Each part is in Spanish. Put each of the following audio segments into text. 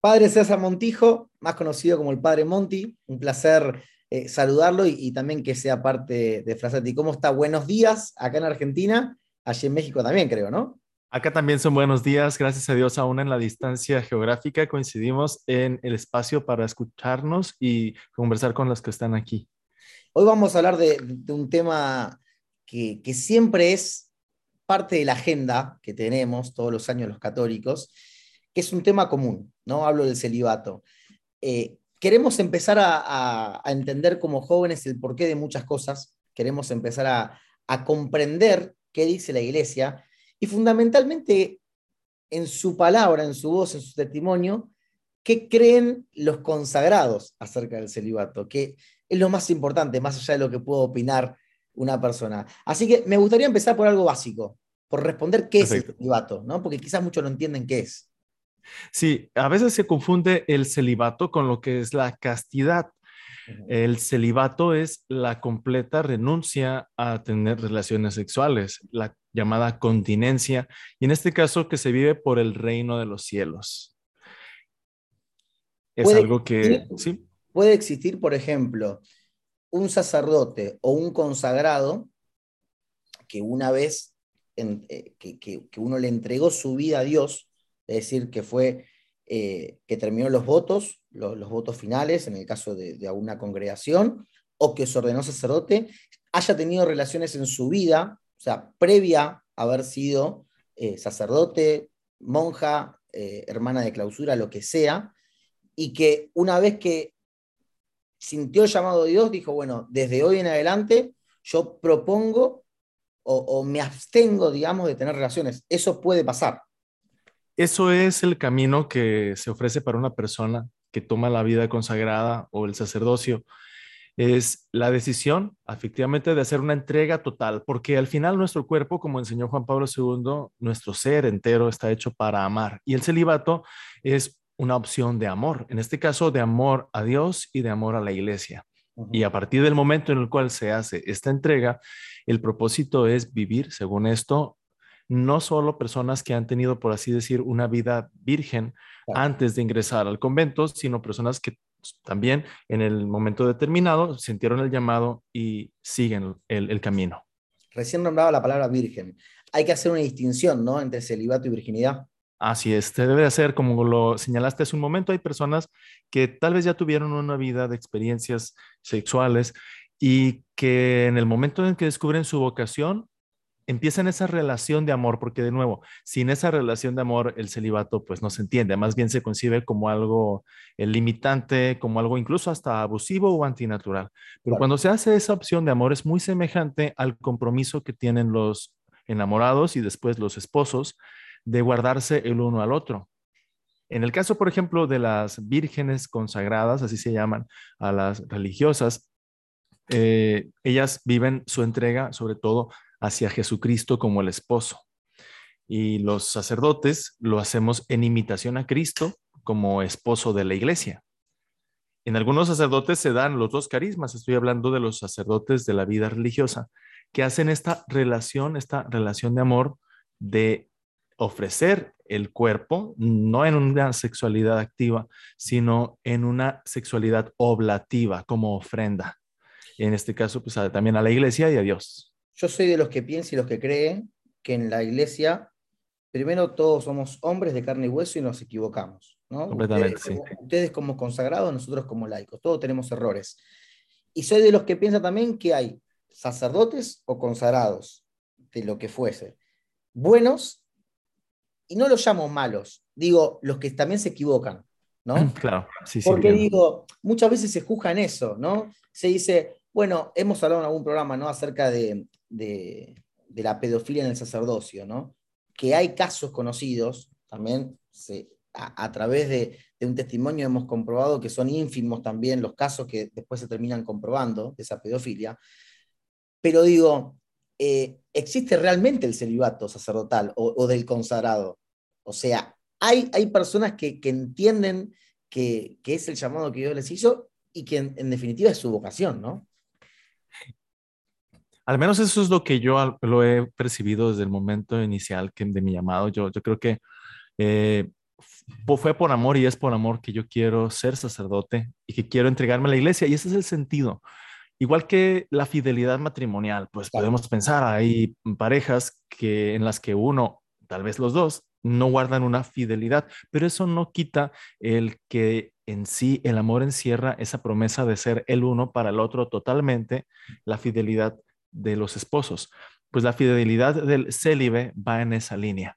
Padre César Montijo, más conocido como el Padre Monti, un placer eh, saludarlo y, también que sea parte de Frasati. ¿Cómo está? Buenos días acá en Argentina, allí en México también creo, ¿no? Acá también son buenos días, gracias a Dios, aún en la distancia geográfica coincidimos en el espacio para escucharnos y conversar con los que están aquí. Hoy vamos a hablar de, un tema que, que siempre es parte de la agenda que tenemos todos los años los católicos, que es un tema común, ¿no? Hablo del celibato. Eh, queremos empezar a, entender como jóvenes el porqué de muchas cosas, queremos empezar a, comprender qué dice la iglesia y fundamentalmente en su palabra, en su voz, en su testimonio, qué creen los consagrados acerca del celibato, que es lo más importante, más allá de lo que pueda opinar una persona. Así que me gustaría empezar por algo básico, por responder qué es el celibato, ¿no? porque quizás muchos no entienden qué es. Sí, a veces se confunde el celibato con lo que es la castidad. El celibato es la completa renuncia a tener relaciones sexuales, la llamada continencia, y en este caso que se vive por el reino de los cielos. Es algo que... ¿sí? Puede existir, por ejemplo, un sacerdote o un consagrado que una vez eh, que uno le entregó su vida a Dios, es decir, que fue eh, que terminó los votos, los, votos finales, en el caso de, de, una congregación, o que se ordenó sacerdote, haya tenido relaciones en su vida, o sea, previa a haber sido eh, sacerdote, monja, hermana de clausura, lo que sea, y que una vez que sintió el llamado de Dios, dijo, bueno, desde hoy en adelante yo propongo o, o me abstengo, digamos, de tener relaciones. Eso puede pasar. Eso es el camino que se ofrece para una persona que toma la vida consagrada o el sacerdocio. Es la decisión, efectivamente, de hacer una entrega total, porque al final nuestro cuerpo, como enseñó Juan Pablo II, nuestro ser entero está hecho para amar. Y el celibato es una opción de amor, en este caso de amor a Dios y de amor a la iglesia. Y a partir del momento en el cual se hace esta entrega, el propósito es vivir, según esto, no solo personas que han tenido, por así decir, una vida virgen antes de ingresar al convento, sino personas que también en el momento determinado sintieron el llamado y siguen el, camino. Recién nombraba la palabra virgen. Hay que hacer una distinción, ¿no? Entre celibato y virginidad. Así es, te debe hacer, como lo señalaste hace un momento, hay personas que tal vez ya tuvieron una vida de experiencias sexuales y que en el momento en que descubren su vocación, empiezan esa relación de amor, porque de nuevo, sin esa relación de amor, el celibato pues no se entiende, más bien se concibe como algo eh, limitante, como algo incluso hasta abusivo o antinatural. Pero cuando se hace esa opción de amor es muy semejante al compromiso que tienen los enamorados y después los esposos de guardarse el uno al otro. En el caso, por ejemplo, de las vírgenes consagradas, así se llaman a las religiosas, eh, ellas viven su entrega sobre todo hacia Jesucristo como el esposo. Y los sacerdotes lo hacemos en imitación a Cristo como esposo de la iglesia. En algunos sacerdotes se dan los dos carismas, estoy hablando de los sacerdotes de la vida religiosa, que hacen esta relación, esta relación de amor de ofrecer el cuerpo, no en una sexualidad activa, sino en una sexualidad oblativa, como ofrenda. En este caso, pues también a la iglesia y a Dios. Yo soy de los que piensan y los que creen que en la iglesia, primero todos somos hombres de carne y hueso y nos equivocamos. ¿no? Completamente, ustedes, como, ustedes como consagrados, nosotros como laicos, todos tenemos errores. Y soy de los que piensan también que hay sacerdotes o consagrados, de lo que fuese, buenos, y no los llamo malos, digo los que también se equivocan, ¿no? Claro, sí, sí. Porque digo, muchas veces se juzga en eso, ¿no? Se dice, bueno, hemos hablado en algún programa, ¿no? Acerca de, de, la pedofilia en el sacerdocio, ¿no? Que hay casos conocidos, también a, través de, un testimonio hemos comprobado que son ínfimos también los casos que después se terminan comprobando de esa pedofilia. Pero digo, eh, ¿existe realmente el celibato sacerdotal o, del consagrado? O sea, hay, hay personas que, entienden que, es el llamado que Dios les hizo y que en definitiva es su vocación, ¿no? Al menos eso es lo que yo lo he percibido desde el momento inicial que, de mi llamado. Yo, yo creo que Eh, fue por amor y es por amor que yo quiero ser sacerdote y que quiero entregarme a la iglesia. Y ese es el sentido. Igual que la fidelidad matrimonial, pues podemos pensar, hay parejas que en las que uno, tal vez los dos, no guardan una fidelidad, pero eso no quita el que en sí el amor encierra esa promesa de ser el uno para el otro totalmente, la fidelidad de los esposos. Pues la fidelidad del célibe va en esa línea.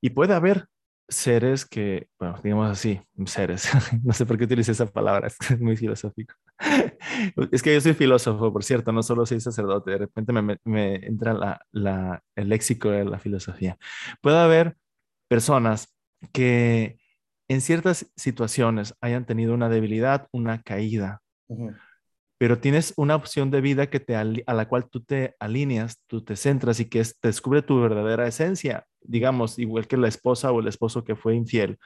Y puede haber seres que, bueno, digamos así, seres, no sé por qué utilicé esa palabra, es muy filosófico. es que yo soy filósofo, por cierto, no solo soy sacerdote, de repente me, entra el léxico de la filosofía. Puede haber personas que en ciertas situaciones hayan tenido una debilidad, una caída, pero tienes una opción de vida que te, a la cual tú te alineas, tú te centras y que te descubre tu verdadera esencia, digamos, igual que la esposa o el esposo que fue infiel,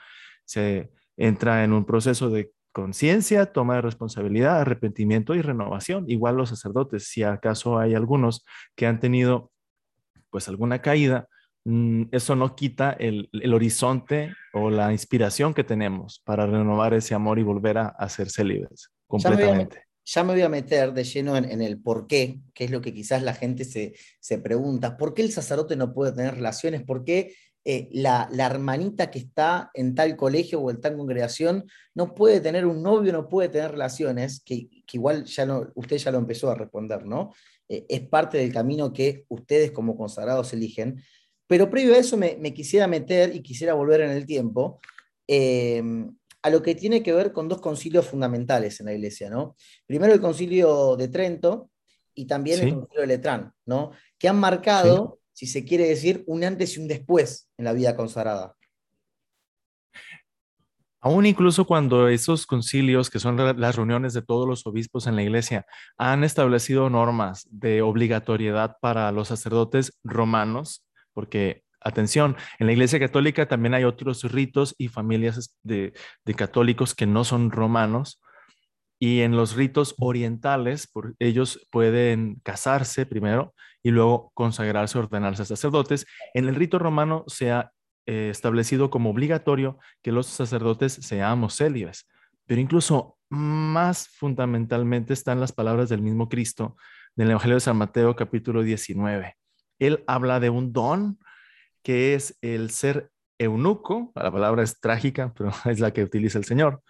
se entra en un proceso de conciencia, toma de responsabilidad, arrepentimiento y renovación. Igual los sacerdotes, si acaso hay algunos que han tenido pues alguna caída, mm, eso no quita el, horizonte o la inspiración que tenemos para renovar ese amor y volver a, hacerse libres completamente. Ya me, voy a meter de lleno en, el por qué, que es lo que quizás la gente se, se pregunta. ¿Por qué el sacerdote no puede tener relaciones? ¿Por qué eh, la, hermanita que está en tal colegio o en tal congregación no puede tener un novio, no puede tener relaciones, que, igual ya no, usted ya lo empezó a responder, ¿no? Eh, es parte del camino que ustedes como consagrados eligen. Pero previo a eso me, quisiera meter y quisiera volver en el tiempo em, a lo que tiene que ver con dos concilios fundamentales en la iglesia, ¿no? Primero el concilio de Trento y también el concilio de Letrán, ¿no? Que han marcado si se quiere decir, un antes y un después en la vida consagrada. Aún incluso cuando esos concilios, que son las reuniones de todos los obispos en la iglesia, han establecido normas de obligatoriedad para los sacerdotes romanos, porque, atención, en la iglesia católica también hay otros ritos y familias de, católicos que no son romanos, y en los ritos orientales, ellos pueden casarse primero y luego consagrarse, ordenarse a sacerdotes. En el rito romano se ha eh, establecido como obligatorio que los sacerdotes seamos célibes, pero incluso más fundamentalmente están las palabras del mismo Cristo del Evangelio de San Mateo capítulo 19. Él habla de un don que es el ser eunuco, la palabra es trágica, pero es la que utiliza el Señor.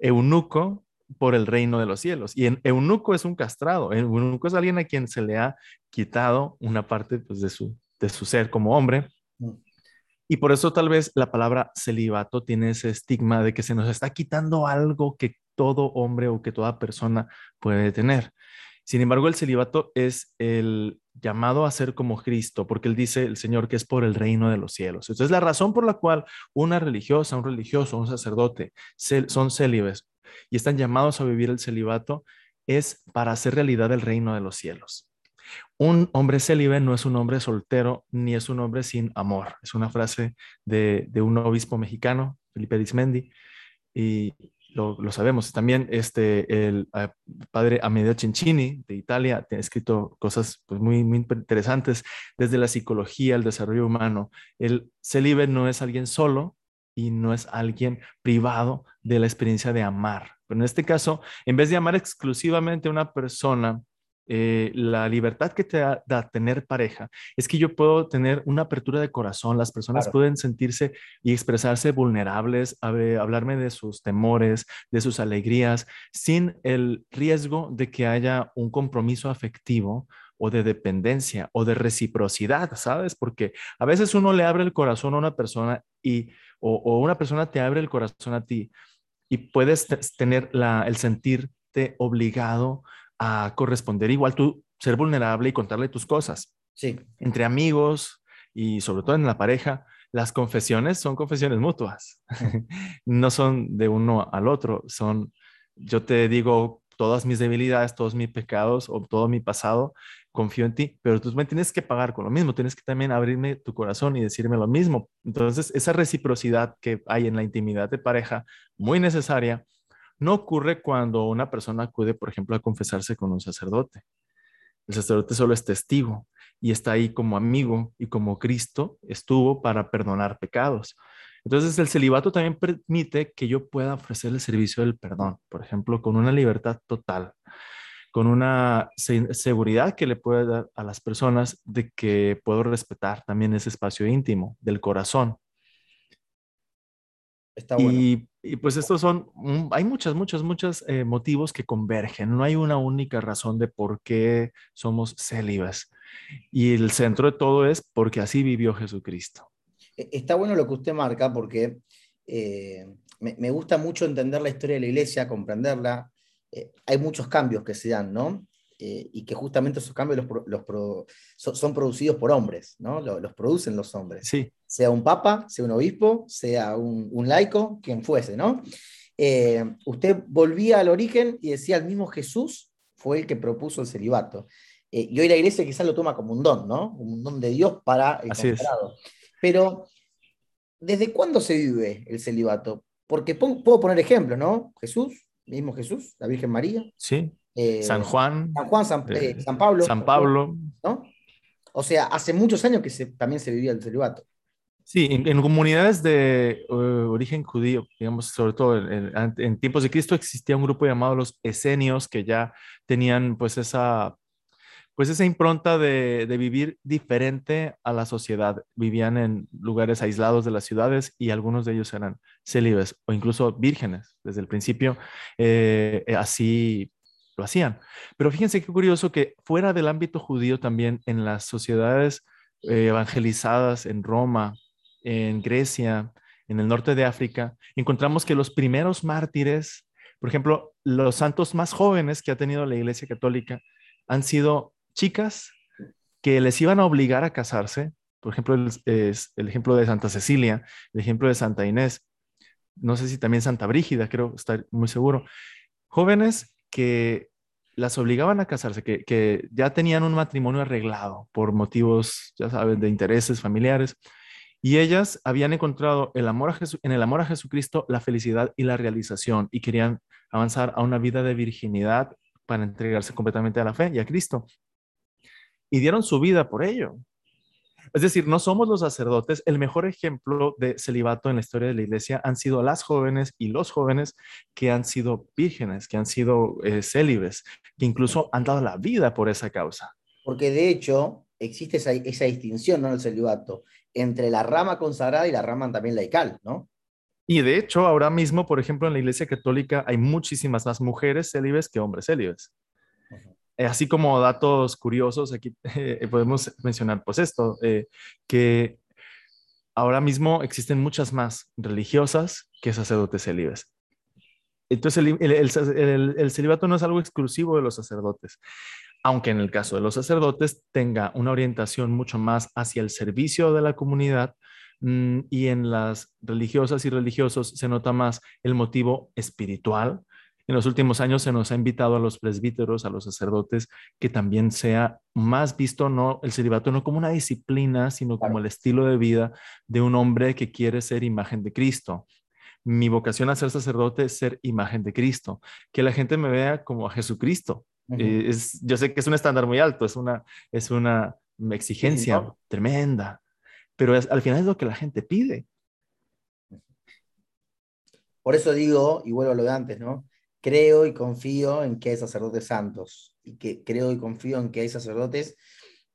Eunuco por el reino de los cielos. Y en, eunuco es un castrado, eunuco es alguien a quien se le ha quitado una parte pues, de, su, de su ser como hombre. Mm. Y por eso tal vez la palabra celibato tiene ese estigma de que se nos está quitando algo que todo hombre o que toda persona puede tener. Sin embargo, el celibato es el llamado a ser como Cristo, porque él dice el Señor que es por el reino de los cielos. Entonces, la razón por la cual una religiosa, un religioso, un sacerdote son célibes y están llamados a vivir el celibato es para hacer realidad el reino de los cielos. Un hombre célibe no es un hombre soltero ni es un hombre sin amor. Es una frase de, un obispo mexicano, Felipe Dismendi, y lo, sabemos. También este, el eh, padre Amedeo Cencini de Italia ha escrito cosas pues, muy, muy interesantes desde la psicología, el desarrollo humano. El célibe no es alguien solo, y no es alguien privado de la experiencia de amar. Pero en este caso, en vez de amar exclusivamente a una persona, eh, la libertad que te da, tener pareja es que yo puedo tener una apertura de corazón, las personas pueden sentirse y expresarse vulnerables, hablarme de sus temores, de sus alegrías, sin el riesgo de que haya un compromiso afectivo o de dependencia o de reciprocidad, ¿sabes? Porque a veces uno le abre el corazón a una persona y o, una persona te abre el corazón a ti y puedes tener la, el sentirte obligado a corresponder igual tú ser vulnerable y contarle tus cosas. Sí. Entre amigos y sobre todo en la pareja, las confesiones son confesiones mutuas. no son de uno al otro, son yo te digo todas mis debilidades, todos mis pecados o todo mi pasado confío en ti, pero tú me tienes que pagar con lo mismo, tienes que también abrirme tu corazón y decirme lo mismo. Entonces, esa reciprocidad que hay en la intimidad de pareja, muy necesaria, no ocurre cuando una persona acude, por ejemplo, a confesarse con un sacerdote. El sacerdote solo es testigo y está ahí como amigo y como Cristo estuvo para perdonar pecados. Entonces el celibato también permite que yo pueda ofrecer el servicio del perdón, por ejemplo, con una libertad total, con una seguridad que le puede dar a las personas de que puedo respetar también ese espacio íntimo del corazón. Está bueno. y, pues estos son, hay muchas, muchos, muchos eh, motivos que convergen. No hay una única razón de por qué somos célibas. Y el centro de todo es porque así vivió Jesucristo. E, está bueno lo que usted marca porque eh, me, gusta mucho entender la historia de la iglesia, comprenderla. Eh, hay muchos cambios que se dan, ¿no? Eh, y que justamente esos cambios los, son, producidos por hombres, ¿no? Los, producen los hombres. Sí. Sea un papa, sea un obispo, sea un, laico, quien fuese, ¿no? usted volvía al origen y decía, el mismo Jesús fue el que propuso el celibato. y hoy la iglesia quizás lo toma como un don, ¿no? Un don de Dios para el Así pero, ¿desde cuándo se vive el celibato? Porque puedo poner ejemplos, ¿no? Jesús, mismo Jesús, la Virgen María. Sí. Eh, San Juan. San Juan, San, eh, Pablo. San Pablo. ¿no? O sea, hace muchos años que también se vivía el celibato. Sí, en, comunidades de eh, origen judío, digamos, sobre todo en, en, tiempos de Cristo existía un grupo llamado los esenios que ya tenían pues esa pues esa impronta de, vivir diferente a la sociedad. Vivían en lugares aislados de las ciudades y algunos de ellos eran célibes o incluso vírgenes. Desde el principio eh, eh, así lo hacían. Pero fíjense qué curioso que fuera del ámbito judío también en las sociedades eh, evangelizadas en Roma, en Grecia, en el norte de África, encontramos que los primeros mártires, por ejemplo, los santos más jóvenes que ha tenido la Iglesia Católica, han sido chicas que les iban a obligar a casarse. Por ejemplo, el ejemplo de Santa Cecilia, el ejemplo de Santa Inés, no sé si también Santa Brígida, creo estar muy seguro. Jóvenes que las obligaban a casarse, que, ya tenían un matrimonio arreglado por motivos, ya saben, de intereses familiares. Y ellas habían encontrado el amor en el amor a Jesucristo la felicidad y la realización y querían avanzar a una vida de virginidad para entregarse completamente a la fe y a Cristo y dieron su vida por ello. Es decir, no somos los sacerdotes. El mejor ejemplo de celibato en la historia de la iglesia han sido las jóvenes y los jóvenes que han sido vírgenes, que han sido eh, célibes, que incluso han dado la vida por esa causa. Porque de hecho existe esa, distinción ¿no? en el celibato entre la rama consagrada y la rama también laical, ¿no? Y de hecho, ahora mismo, por ejemplo, en la Iglesia Católica hay muchísimas más mujeres célibes que hombres célibes. Eh, así como datos curiosos, aquí eh, podemos mencionar pues esto, eh, que ahora mismo existen muchas más religiosas que sacerdotes célibes. Entonces el, celibato no es algo exclusivo de los sacerdotes, aunque en el caso de los sacerdotes tenga una orientación mucho más hacia el servicio de la comunidad mm, y en las religiosas y religiosos se nota más el motivo espiritual, en los últimos años se nos ha invitado a los presbíteros, a los sacerdotes, que también sea más visto no el celibato no como una disciplina, sino como el estilo de vida de un hombre que quiere ser imagen de Cristo. Mi vocación a ser sacerdote es ser imagen de Cristo, que la gente me vea como a Jesucristo. Eh, es, yo sé que es un estándar muy alto, es una, es una exigencia tremenda, pero al final es lo que la gente pide. Por eso digo, y vuelvo a lo de antes, ¿no? Creo y confío en que hay sacerdotes santos y que creo y confío en que hay sacerdotes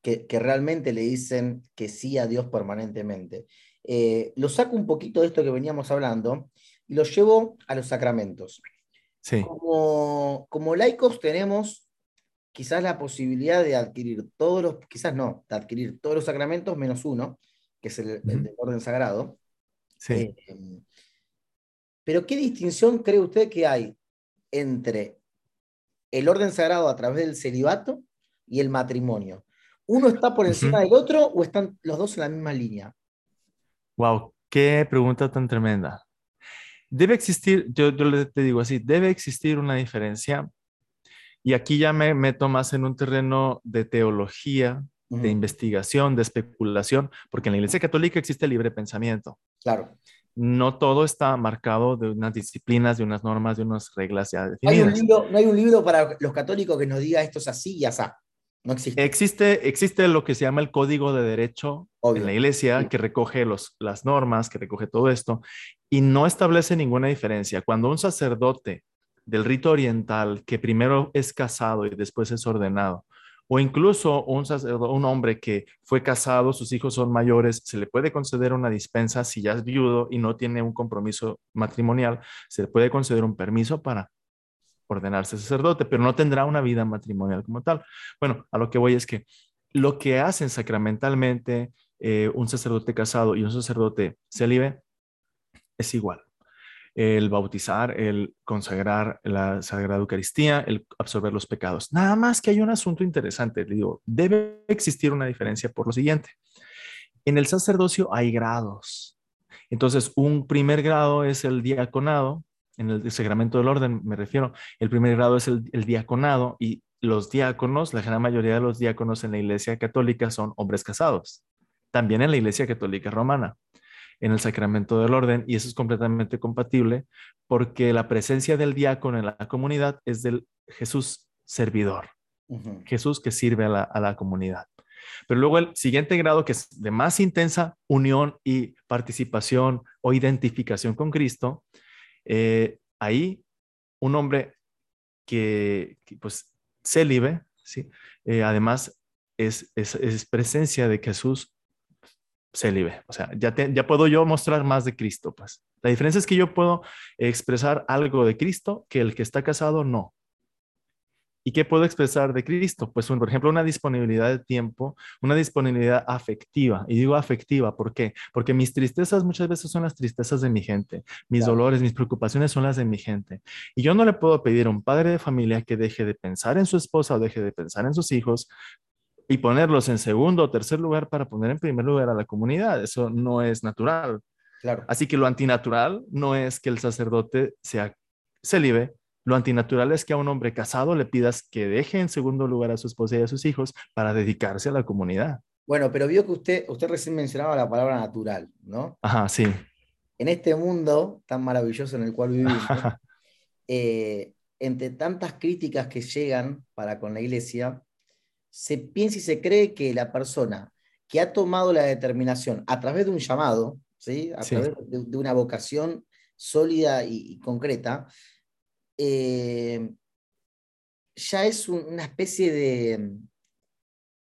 que, realmente le dicen que sí a Dios permanentemente. Eh, lo saco un poquito de esto que veníamos hablando y lo llevo a los sacramentos. Sí. Como, como laicos tenemos quizás la posibilidad de adquirir todos los, quizás no, de adquirir todos los sacramentos menos uno, que es el, del orden sagrado. Sí. Eh, pero ¿qué distinción cree usted que hay entre el orden sagrado a través del celibato y el matrimonio. ¿Uno está por encima del otro o están los dos en la misma línea? Wow, qué pregunta tan tremenda. Debe existir, yo, yo te digo así, debe existir una diferencia. Y aquí ya me meto más en un terreno de teología, de investigación, de especulación, porque en la Iglesia Católica existe libre pensamiento. Claro no todo está marcado de unas disciplinas, de unas normas, de unas reglas ya definidas. No hay un libro, no hay un libro para los católicos que nos diga esto es así y así. No existe. Existe, existe lo que se llama el código de derecho en la iglesia que recoge los, las normas, que recoge todo esto y no establece ninguna diferencia. Cuando un sacerdote del rito oriental que primero es casado y después es ordenado, o incluso un, hombre que fue casado, sus hijos son mayores, se le puede conceder una dispensa si ya es viudo y no tiene un compromiso matrimonial, se le puede conceder un permiso para ordenarse sacerdote, pero no tendrá una vida matrimonial como tal. Bueno, a lo que voy es que lo que hacen sacramentalmente eh, un sacerdote casado y un sacerdote célibe es igual. El bautizar, el consagrar la Sagrada Eucaristía, el absorber los pecados. Nada más que hay un asunto interesante, digo, debe existir una diferencia por lo siguiente. En el sacerdocio hay grados. Entonces, un primer grado es el diaconado, en el sacramento del orden me refiero, el primer grado es el, diaconado y los diáconos, la gran mayoría de los diáconos en la iglesia católica son hombres casados, también en la iglesia católica romana, en el sacramento del orden, y eso es completamente compatible porque la presencia del diácono en la comunidad es del Jesús servidor, Jesús que sirve a la, a la comunidad. Pero luego el siguiente grado, que es de más intensa unión y participación o identificación con Cristo, eh, ahí un hombre que, pues célibe, ¿sí? Eh, además es, es, presencia de Jesús célibe. O sea, ya, ya puedo yo mostrar más de Cristo, pues. La diferencia es que yo puedo expresar algo de Cristo que el que está casado no. ¿Y qué puedo expresar de Cristo? Pues, por ejemplo, una disponibilidad de tiempo, una disponibilidad afectiva. Y digo afectiva, ¿por qué? Porque mis tristezas muchas veces son las tristezas de mi gente, mis dolores, mis preocupaciones son las de mi gente. Y yo no le puedo pedir a un padre de familia que deje de pensar en su esposa o deje de pensar en sus hijos y ponerlos en segundo o tercer lugar para poner en primer lugar a la comunidad. Eso no es natural. Claro. Así que lo antinatural no es que el sacerdote sea célibe, lo antinatural es que a un hombre casado le pidas que deje en segundo lugar a su esposa y a sus hijos para dedicarse a la comunidad. Bueno, pero vio que usted, usted recién mencionaba la palabra natural, ¿no? Ajá, sí. En este mundo tan maravilloso en el cual vivimos, eh, entre tantas críticas que llegan para con la iglesia, se piensa y se cree que la persona que ha tomado la determinación a través de un llamado, ¿sí? a través de, una vocación sólida y concreta, eh, ya es una especie de,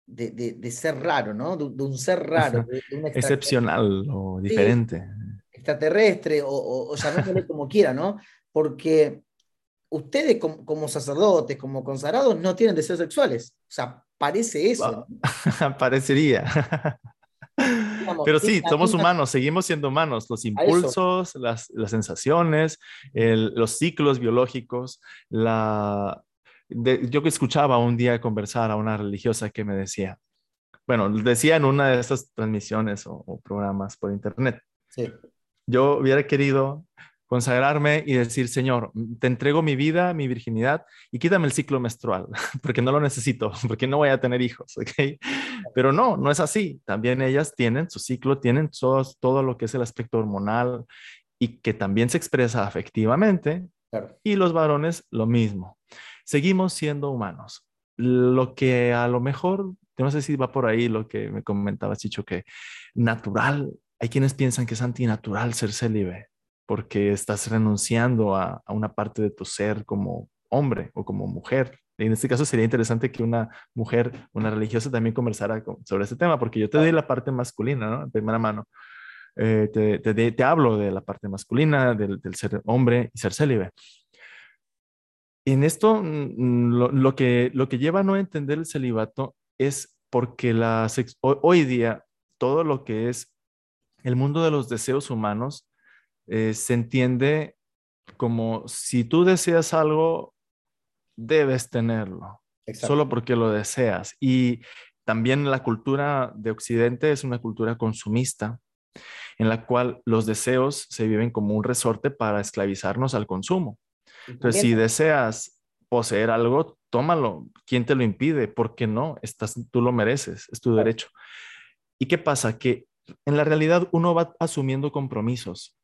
de, ser raro, ¿no? De, un ser raro. Excepcional o diferente. extraterrestre o, o, llamémosle como quiera, ¿no? Porque ustedes como, sacerdotes, como consagrados, no tienen deseos sexuales. O sea, parece eso. Parecería. Pero sí, somos humanos, seguimos siendo humanos. Los impulsos, las, sensaciones, los ciclos biológicos, la... yo que escuchaba un día conversar a una religiosa que me decía, bueno, decía en una de esas transmisiones o, o programas por internet, sí. yo hubiera querido consagrarme y decir, Señor, te entrego mi vida, mi virginidad y quítame el ciclo menstrual, porque no lo necesito, porque no voy a tener hijos, ¿ok? Pero no, no es así. También ellas tienen su ciclo, tienen todo, todo lo que es el aspecto hormonal y que también se expresa afectivamente. Y los varones lo mismo. Seguimos siendo humanos. Lo que a lo mejor, no sé si va por ahí lo que me comentaba Chicho, que natural, hay quienes piensan que es antinatural ser célibe porque estás renunciando a, una parte de tu ser como hombre o como mujer. en este caso sería interesante que una mujer, una religiosa también conversara sobre este tema, porque yo te doy la parte masculina, ¿no? En primera mano. Eh, te, hablo de la parte masculina, del, ser hombre y ser célibe. En esto, mm, lo, que, lo que lleva a no entender el celibato es porque la hoy día todo lo que es el mundo de los deseos humanos eh, se entiende como si tú deseas algo, debes tenerlo, solo porque lo deseas. Y también la cultura de Occidente es una cultura consumista, en la cual los deseos se viven como un resorte para esclavizarnos al consumo. Entonces, si deseas poseer algo, tómalo. ¿Quién te lo impide? ¿Por qué no? Estás, tú lo mereces, es tu derecho. ¿Y qué pasa? Que en la realidad uno va asumiendo compromisos.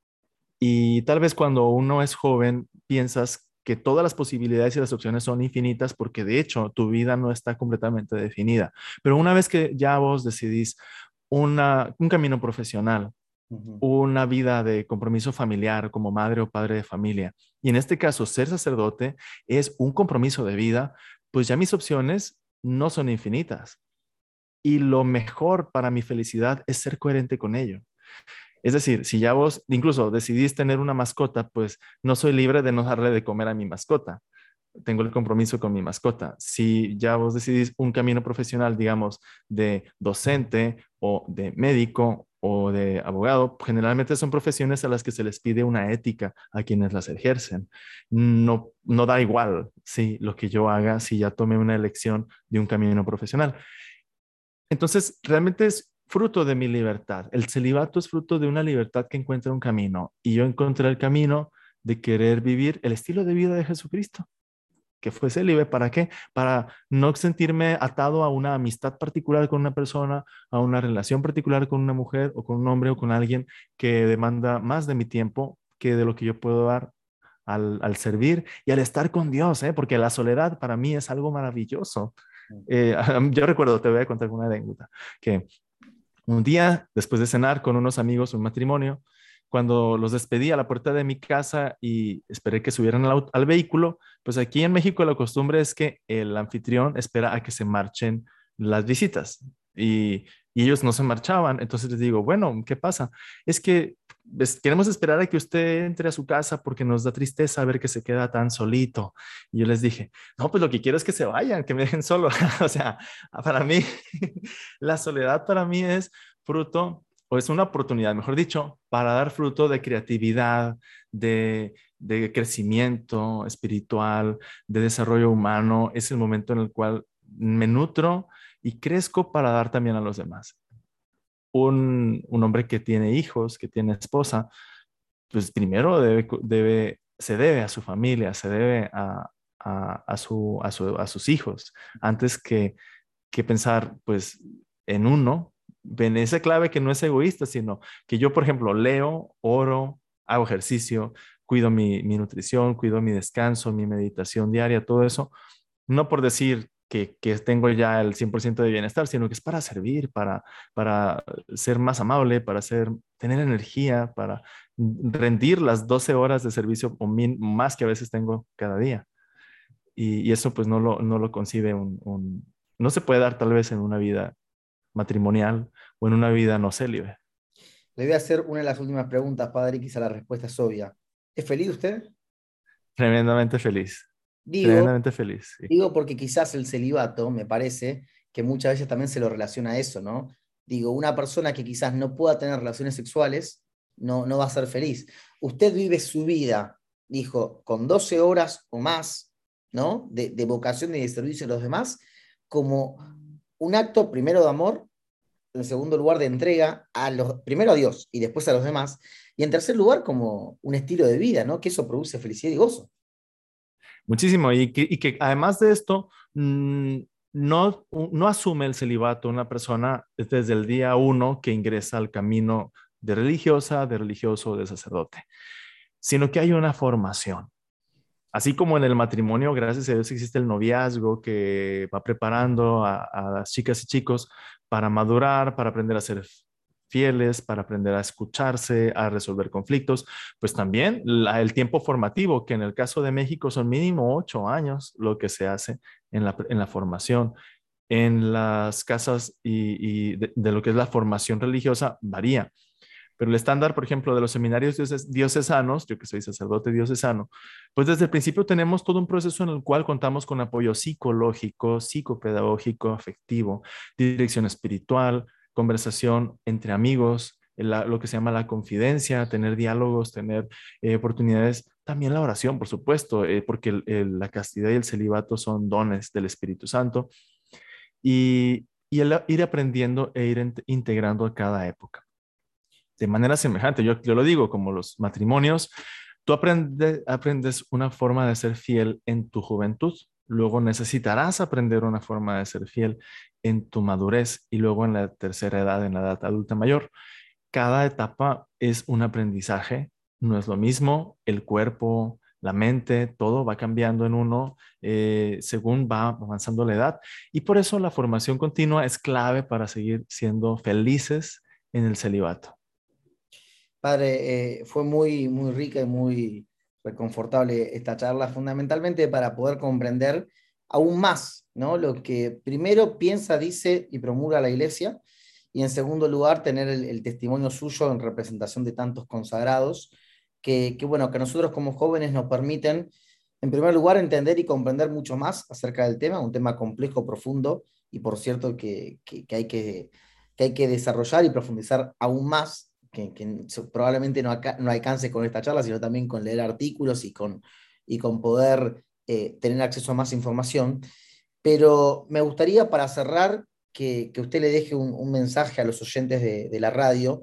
Y tal vez cuando uno es joven piensas que todas las posibilidades y las opciones son infinitas porque de hecho tu vida no está completamente definida. Pero una vez que ya vos decidís una, un camino profesional, una vida de compromiso familiar como madre o padre de familia, y en este caso ser sacerdote es un compromiso de vida, pues ya mis opciones no son infinitas. Y lo mejor para mi felicidad es ser coherente con ello. Es decir, si ya vos incluso decidís tener una mascota, pues no soy libre de no darle de comer a mi mascota. Tengo el compromiso con mi mascota. Si ya vos decidís un camino profesional, digamos, de docente o de médico o de abogado, generalmente son profesiones a las que se les pide una ética a quienes las ejercen. No, no da igual si lo que yo haga, si ya tomé una elección de un camino profesional. Entonces, realmente es fruto de mi libertad. El celibato es fruto de una libertad que encuentra un camino y yo encontré el camino de querer vivir el estilo de vida de Jesucristo, que fue célibe. ¿Para qué? Para no sentirme atado a una amistad particular con una persona, a una relación particular con una mujer o con un hombre o con alguien que demanda más de mi tiempo que de lo que yo puedo dar al, servir y al estar con Dios, ¿eh? porque la soledad para mí es algo maravilloso. Eh, yo recuerdo, te voy a contar una anécdota, que un día, después de cenar con unos amigos, un matrimonio, cuando los despedí a la puerta de mi casa y esperé que subieran al, vehículo, pues aquí en México la costumbre es que el anfitrión espera a que se marchen las visitas y, y ellos no se marchaban. Entonces les digo, bueno, ¿qué pasa? Es que queremos esperar a que usted entre a su casa porque nos da tristeza ver que se queda tan solito. Y yo les dije, no, pues lo que quiero es que se vayan, que me dejen solo. o sea, para mí, la soledad para mí es fruto, o es una oportunidad, mejor dicho, para dar fruto de creatividad, de, de crecimiento espiritual, de desarrollo humano. Es el momento en el cual me nutro y crezco para dar también a los demás un, hombre que tiene hijos, que tiene esposa, pues primero debe, se debe a su familia, se debe a, su, a, sus hijos, antes que, que pensar pues en uno, en esa clave que no es egoísta, sino que yo, por ejemplo, leo, oro, hago ejercicio, cuido mi, mi nutrición, cuido mi descanso, mi meditación diaria, todo eso, no por decir que, tengo ya el 100% de bienestar, sino que es para servir, para, para ser más amable, para ser, tener energía, para rendir las 12 horas de servicio o más que a veces tengo cada día. Y, eso pues no lo, no lo concibe un, no se puede dar tal vez en una vida matrimonial o en una vida no célibe. Le voy a hacer una de las últimas preguntas, padre, y quizá la respuesta es obvia. ¿Es feliz usted? Tremendamente feliz. Digo, feliz. Digo porque quizás el celibato, me parece, que muchas veces también se lo relaciona a eso, ¿no? Digo, una persona que quizás no pueda tener relaciones sexuales no, no va a ser feliz. Usted vive su vida, dijo, con 12 horas o más, ¿no? De, vocación y de servicio a los demás, como un acto primero de amor, en segundo lugar de entrega, a los, primero a Dios y después a los demás, y en tercer lugar como un estilo de vida, ¿no? Que eso produce felicidad y gozo. Muchísimo. Y que, además de esto, mm, no, no asume el celibato una persona desde el día uno que ingresa al camino de religiosa, de religioso, de sacerdote, sino que hay una formación. Así como en el matrimonio, gracias a Dios existe el noviazgo que va preparando a, a las chicas y chicos para madurar, para aprender a ser fieles, para aprender a escucharse, a resolver conflictos, pues también el tiempo formativo, que en el caso de México son mínimo ocho años lo que se hace en la, en la formación. En las casas y, de, lo que es la formación religiosa varía. Pero el estándar, por ejemplo, de los seminarios diocesanos, yo que soy sacerdote diocesano, pues desde el principio tenemos todo un proceso en el cual contamos con apoyo psicológico, psicopedagógico, afectivo, dirección espiritual, conversación entre amigos, lo que se llama la confidencia, tener diálogos, tener eh, oportunidades, también la oración, por supuesto, eh, porque la castidad y el celibato son dones del Espíritu Santo, y, ir aprendiendo e ir integrando a cada época. De manera semejante, yo, yo lo digo, como los matrimonios, tú aprendes una forma de ser fiel en tu juventud, luego necesitarás aprender una forma de ser fiel en tu madurez y luego en la tercera edad, en la edad adulta mayor. Cada etapa es un aprendizaje, no es lo mismo el cuerpo, la mente, todo va cambiando en uno eh, según va avanzando la edad. Y por eso la formación continua es clave para seguir siendo felices en el celibato. Padre, eh, fue muy, muy rica y muy reconfortable esta charla, fundamentalmente para poder comprender aún más ¿no? lo que primero piensa, dice y promulga la Iglesia, y en segundo lugar tener el, testimonio suyo en representación de tantos consagrados, que, bueno, que nosotros como jóvenes nos permiten, en primer lugar, entender y comprender mucho más acerca del tema, un tema complejo, profundo, y por cierto que, hay, que, hay que desarrollar y profundizar aún más, que, probablemente no, no alcance con esta charla, sino también con leer artículos y con, y con poder eh, tener acceso a más información. Pero me gustaría para cerrar que, usted le deje un, mensaje a los oyentes de, la radio,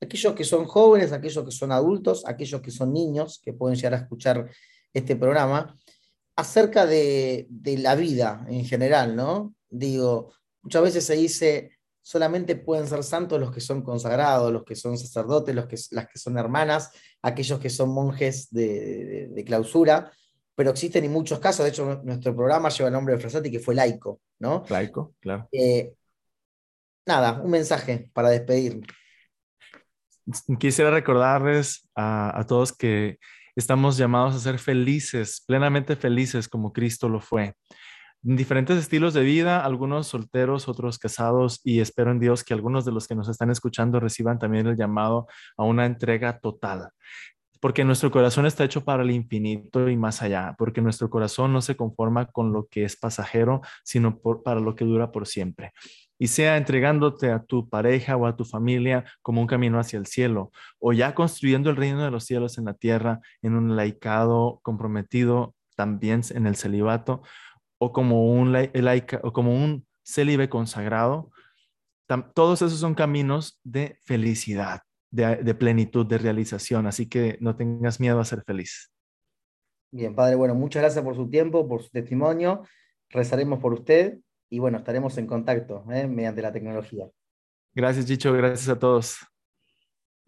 aquellos que son jóvenes, aquellos que son adultos, aquellos que son niños, que pueden llegar a escuchar este programa, acerca de, la vida en general, ¿no? Digo, muchas veces se dice, solamente pueden ser santos los que son consagrados, los que son sacerdotes, los que, las que son hermanas, aquellos que son monjes de, clausura, pero existen en muchos casos, de hecho nuestro programa lleva el nombre de Frasati, que fue laico, ¿no? Laico, claro. Eh, nada, un mensaje para despedir. Quisiera recordarles a, todos que estamos llamados a ser felices, plenamente felices como Cristo lo fue. En diferentes estilos de vida, algunos solteros, otros casados, y espero en Dios que algunos de los que nos están escuchando reciban también el llamado a una entrega total porque nuestro corazón está hecho para el infinito y más allá, porque nuestro corazón no se conforma con lo que es pasajero, sino para lo que dura por siempre. Y sea entregándote a tu pareja o a tu familia como un camino hacia el cielo, o ya construyendo el reino de los cielos en la tierra, en un laicado comprometido también en el celibato, o como un, laica, o como un célibe consagrado, todos esos son caminos de felicidad de, plenitud, de realización. Así que no tengas miedo a ser feliz. Bien, padre, bueno, muchas gracias por su tiempo, por su testimonio. Rezaremos por usted y bueno, estaremos en contacto ¿eh? mediante la tecnología. Gracias, Chicho. Gracias a todos.